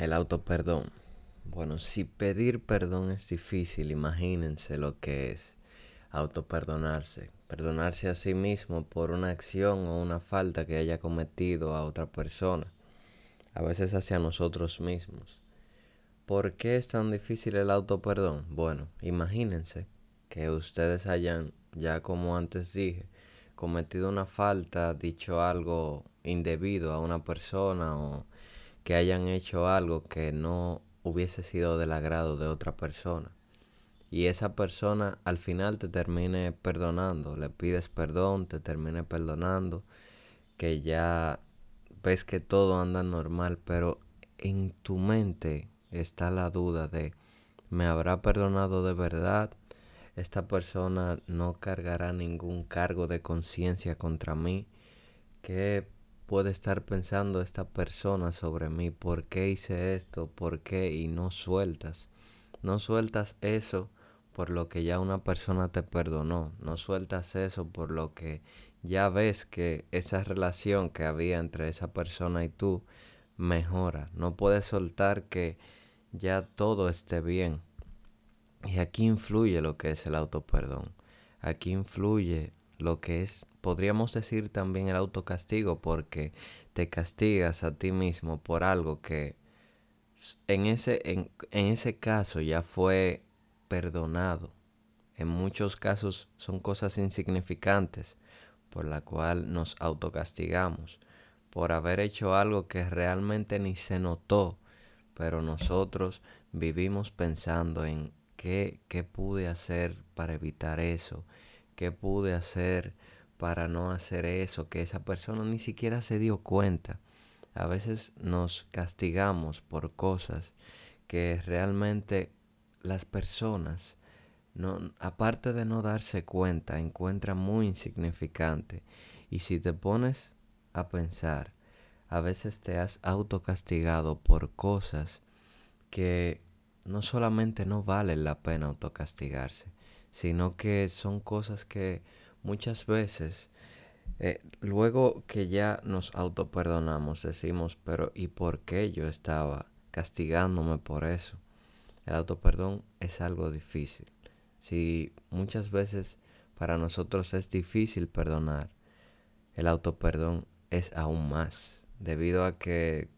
El autoperdón. Bueno, si pedir perdón es difícil, imagínense lo que es autoperdonarse. Perdonarse a sí mismo por una acción o una falta que haya cometido a otra persona. A veces hacia nosotros mismos. ¿Por qué es tan difícil el autoperdón? Bueno, imagínense que ustedes hayan, ya como antes dije, cometido una falta, dicho algo indebido a una persona o que hayan hecho algo que no hubiese sido del agrado de otra persona. Y esa persona al final te termine perdonando, le pides perdón, te termine perdonando, que ya ves que todo anda normal, pero en tu mente está la duda de, ¿me habrá perdonado de verdad? Esta persona no cargará ningún cargo de conciencia contra mí. ¿Qué puede estar pensando esta persona sobre mí? ¿Por qué hice esto? ¿Por qué? Y no sueltas. No sueltas eso por lo que ya una persona te perdonó. No sueltas eso por lo que ya ves que esa relación que había entre esa persona y tú mejora. No puedes soltar que ya todo esté bien. Y aquí influye lo que es el autoperdón. Aquí influye lo que es podríamos decir también el autocastigo porque te castigas a ti mismo por algo que en ese, en, ese caso ya fue perdonado. En muchos casos son cosas insignificantes por la cual nos autocastigamos por haber hecho algo que realmente ni se notó, pero nosotros vivimos pensando en qué, qué pude hacer para evitar eso, qué pude hacer para no hacer eso, que esa persona ni siquiera se dio cuenta. A veces nos castigamos por cosas que realmente las personas, no, aparte de no darse cuenta, encuentran muy insignificante. Y si te pones a pensar, a veces te has autocastigado por cosas que no solamente no valen la pena autocastigarse, sino que son cosas que muchas veces, eh, luego que ya nos autoperdonamos, decimos, pero ¿y por qué yo estaba castigándome por eso? El autoperdón es algo difícil. Si muchas veces para nosotros es difícil perdonar, el autoperdón es aún más, debido a que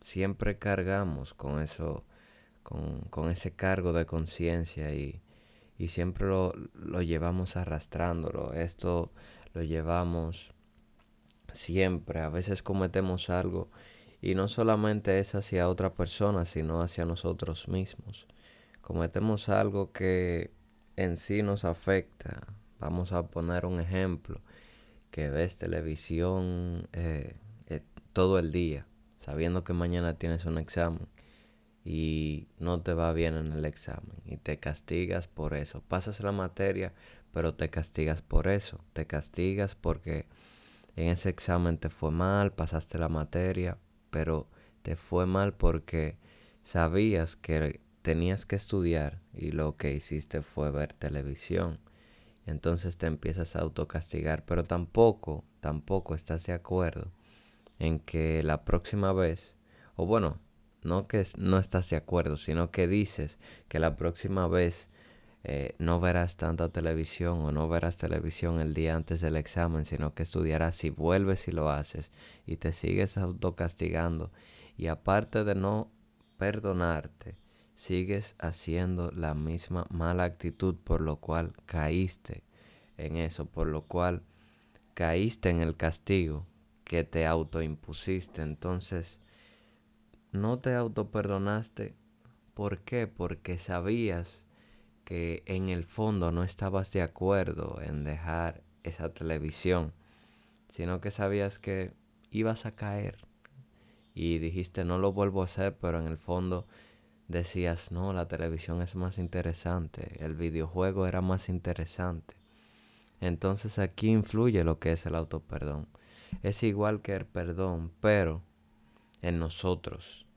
siempre cargamos con eso, con, con ese cargo de conciencia y y siempre lo, lo llevamos arrastrándolo. Esto lo llevamos siempre. A veces cometemos algo y no solamente es hacia otra persona, sino hacia nosotros mismos. Cometemos algo que en sí nos afecta. Vamos a poner un ejemplo, que ves televisión eh, eh, todo el día, sabiendo que mañana tienes un examen y no te va bien en el examen y te castigas por eso. Pasas la materia, pero te castigas por eso. Te castigas porque en ese examen te fue mal, pasaste la materia, pero te fue mal porque sabías que tenías que estudiar y lo que hiciste fue ver televisión. Entonces te empiezas a autocastigar, pero tampoco, tampoco estás de acuerdo en que la próxima vez, o bueno, no que no estás de acuerdo, sino que dices que la próxima vez eh, no verás tanta televisión o no verás televisión el día antes del examen, sino que estudiarás si vuelves y lo haces y te sigues autocastigando y aparte de no perdonarte, sigues haciendo la misma mala actitud por lo cual caíste en eso, por lo cual caíste en el castigo que te autoimpusiste. Entonces, no te autoperdonaste. ¿Por qué? Porque sabías que en el fondo no estabas de acuerdo en dejar esa televisión, sino que sabías que ibas a caer y dijiste no lo vuelvo a hacer, pero en el fondo decías no, la televisión es más interesante, el videojuego era más interesante. Entonces aquí influye lo que es el autoperdón. Es igual que el perdón, pero en nosotros.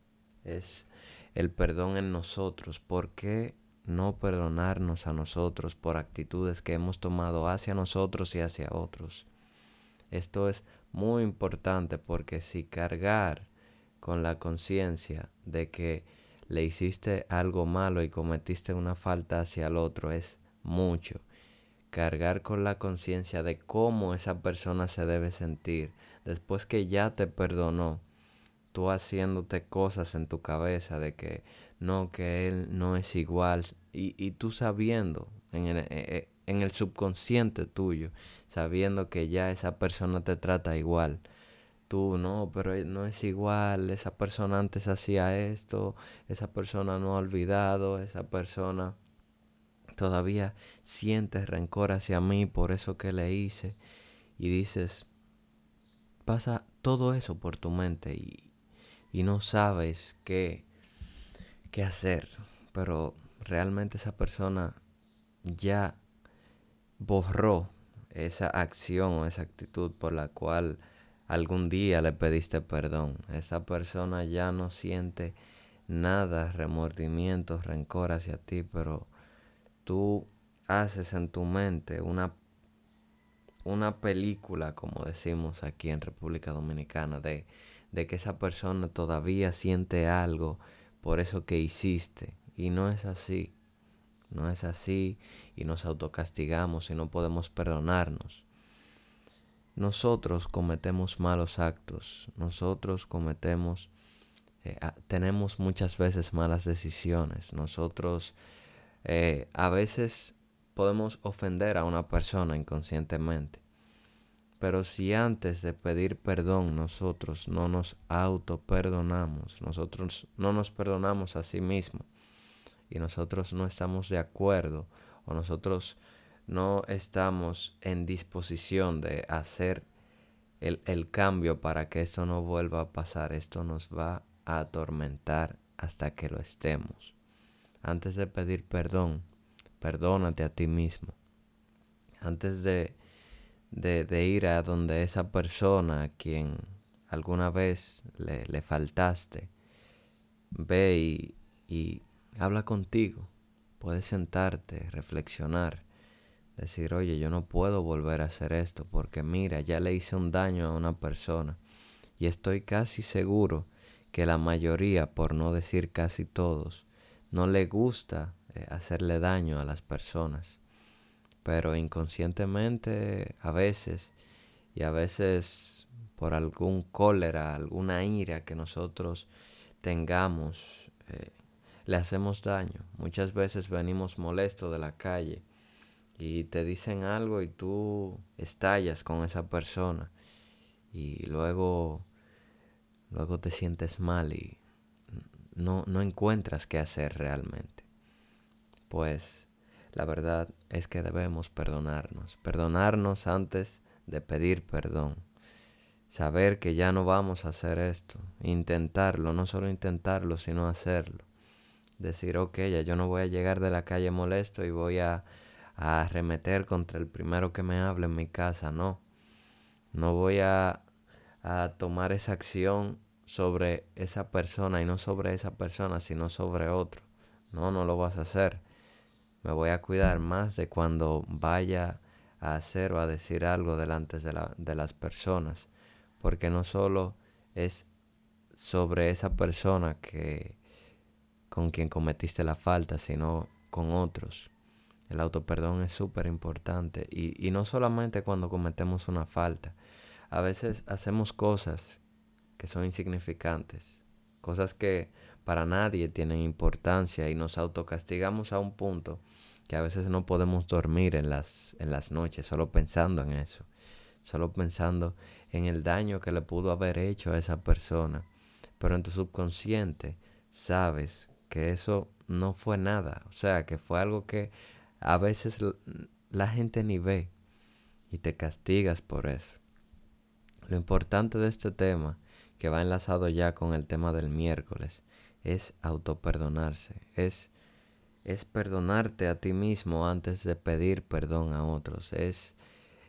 Es el perdón en nosotros. ¿Por qué no perdonarnos a nosotros por actitudes que hemos tomado hacia nosotros y hacia otros? Esto es muy importante porque si cargar con la conciencia de que le hiciste algo malo y cometiste una falta hacia el otro es mucho. Cargar con la conciencia de cómo esa persona se debe sentir después que ya te perdonó, tú haciéndote cosas en tu cabeza de que no, que él no es igual y, y tú sabiendo en el, eh, subconsciente tuyo, sabiendo que ya esa persona te trata igual tú, no, pero no es igual, esa persona antes hacía esto, esa persona no ha olvidado, esa persona todavía siente rencor hacia mí por eso que le hice y dices, pasa todo eso por tu mente y, y no sabes qué, qué hacer, pero realmente esa persona ya borró esa acción o esa actitud por la cual algún día le pediste perdón. Esa persona ya no siente nada, remordimiento, rencor hacia ti, pero tú haces en tu mente una, una película, como decimos aquí en República Dominicana, de, de que esa persona todavía siente algo por eso que hiciste. Y no es así. No es así y nos autocastigamos y no podemos perdonarnos. Nosotros cometemos malos actos, nosotros cometemos, eh, tenemos muchas veces malas decisiones, nosotros eh, a veces podemos ofender a una persona inconscientemente. Pero si antes de pedir perdón nosotros no nos auto perdonamos, nosotros no nos perdonamos a sí mismos y nosotros no estamos de acuerdo o nosotros no estamos en disposición de hacer el, cambio para que esto no vuelva a pasar, esto nos va a atormentar hasta que lo estemos. Antes de pedir perdón, perdónate a ti mismo. Antes de, de, ir a donde esa persona a quien alguna vez le, le faltaste, ve y, y habla contigo. Puedes sentarte, reflexionar Decir, oye, yo no puedo volver a hacer esto porque mira, ya le hice un daño a una persona. Y estoy casi seguro que la mayoría, por no decir casi todos, no le gusta eh, hacerle daño a las personas. Pero inconscientemente a veces, y a veces por algún cólera, alguna ira que nosotros tengamos, eh, le hacemos daño. Muchas veces venimos molestos de la calle y te dicen algo y tú estallas con esa persona y luego luego te sientes mal y no, no encuentras qué hacer realmente. Pues la verdad es que debemos perdonarnos, perdonarnos antes de pedir perdón. Saber que ya no vamos a hacer esto, intentarlo, no solo intentarlo, sino hacerlo. Decir, ok, ya yo no voy a llegar de la calle molesto y voy a a arremeter contra el primero que me hable en mi casa, no. No voy a, a tomar esa acción sobre esa persona y no sobre esa persona, sino sobre otro. No, no lo vas a hacer. Me voy a cuidar más de cuando vaya a hacer o a decir algo delante de, la, de las personas. Porque no solo es sobre esa persona que con quien cometiste la falta, sino con otros. El autoperdón es súper importante y, y no solamente cuando cometemos una falta. A veces hacemos cosas que son insignificantes, cosas que para nadie tienen importancia y nos autocastigamos a un punto que a veces no podemos dormir en las, en las noches solo pensando en eso, solo pensando en el daño que le pudo haber hecho a esa persona. Pero en tu subconsciente sabes que eso no fue nada, o sea, que fue algo que a veces la gente ni ve y te castigas por eso. Lo importante de este tema, que va enlazado ya con el tema del miércoles, es autoperdonarse, es, es perdonarte a ti mismo antes de pedir perdón a otros, es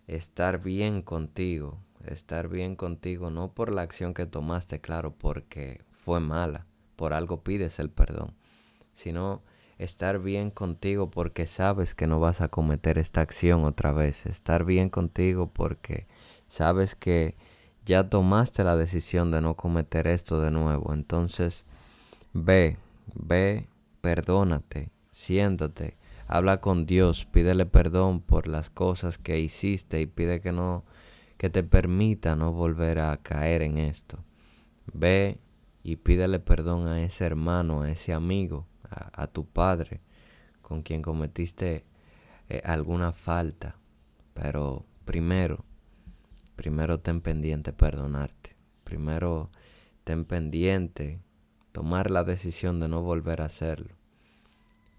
estar bien contigo, estar bien contigo no por la acción que tomaste, claro, porque fue mala, por algo pides el perdón, sino estar bien contigo porque sabes que no vas a cometer esta acción otra vez, estar bien contigo porque sabes que ya tomaste la decisión de no cometer esto de nuevo. Entonces, ve, ve, perdónate, siéntate, habla con Dios, pídele perdón por las cosas que hiciste y pide que no que te permita no volver a caer en esto. Ve y pídele perdón a ese hermano, a ese amigo, a, tu padre con quien cometiste eh, alguna falta. Pero primero, primero ten pendiente perdonarte. Primero ten pendiente tomar la decisión de no volver a hacerlo.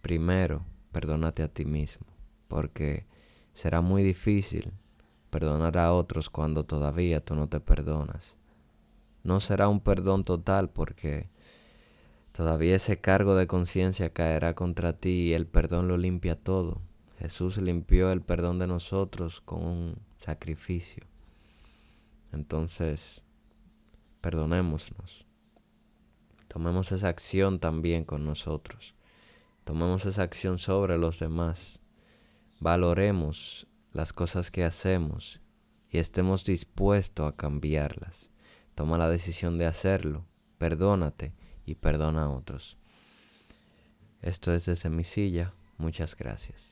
Primero, perdónate a ti mismo, porque será muy difícil perdonar a otros cuando todavía tú no te perdonas. No será un perdón total porque todavía ese cargo de conciencia caerá contra ti y el perdón lo limpia todo. Jesús limpió el perdón de nosotros con un sacrificio. Entonces, perdonémonos. Tomemos esa acción también con nosotros. Tomemos esa acción sobre los demás. Valoremos las cosas que hacemos y estemos dispuestos a cambiarlas. Toma la decisión de hacerlo. Perdónate y perdona a otros. Esto es desde mi silla. Muchas gracias.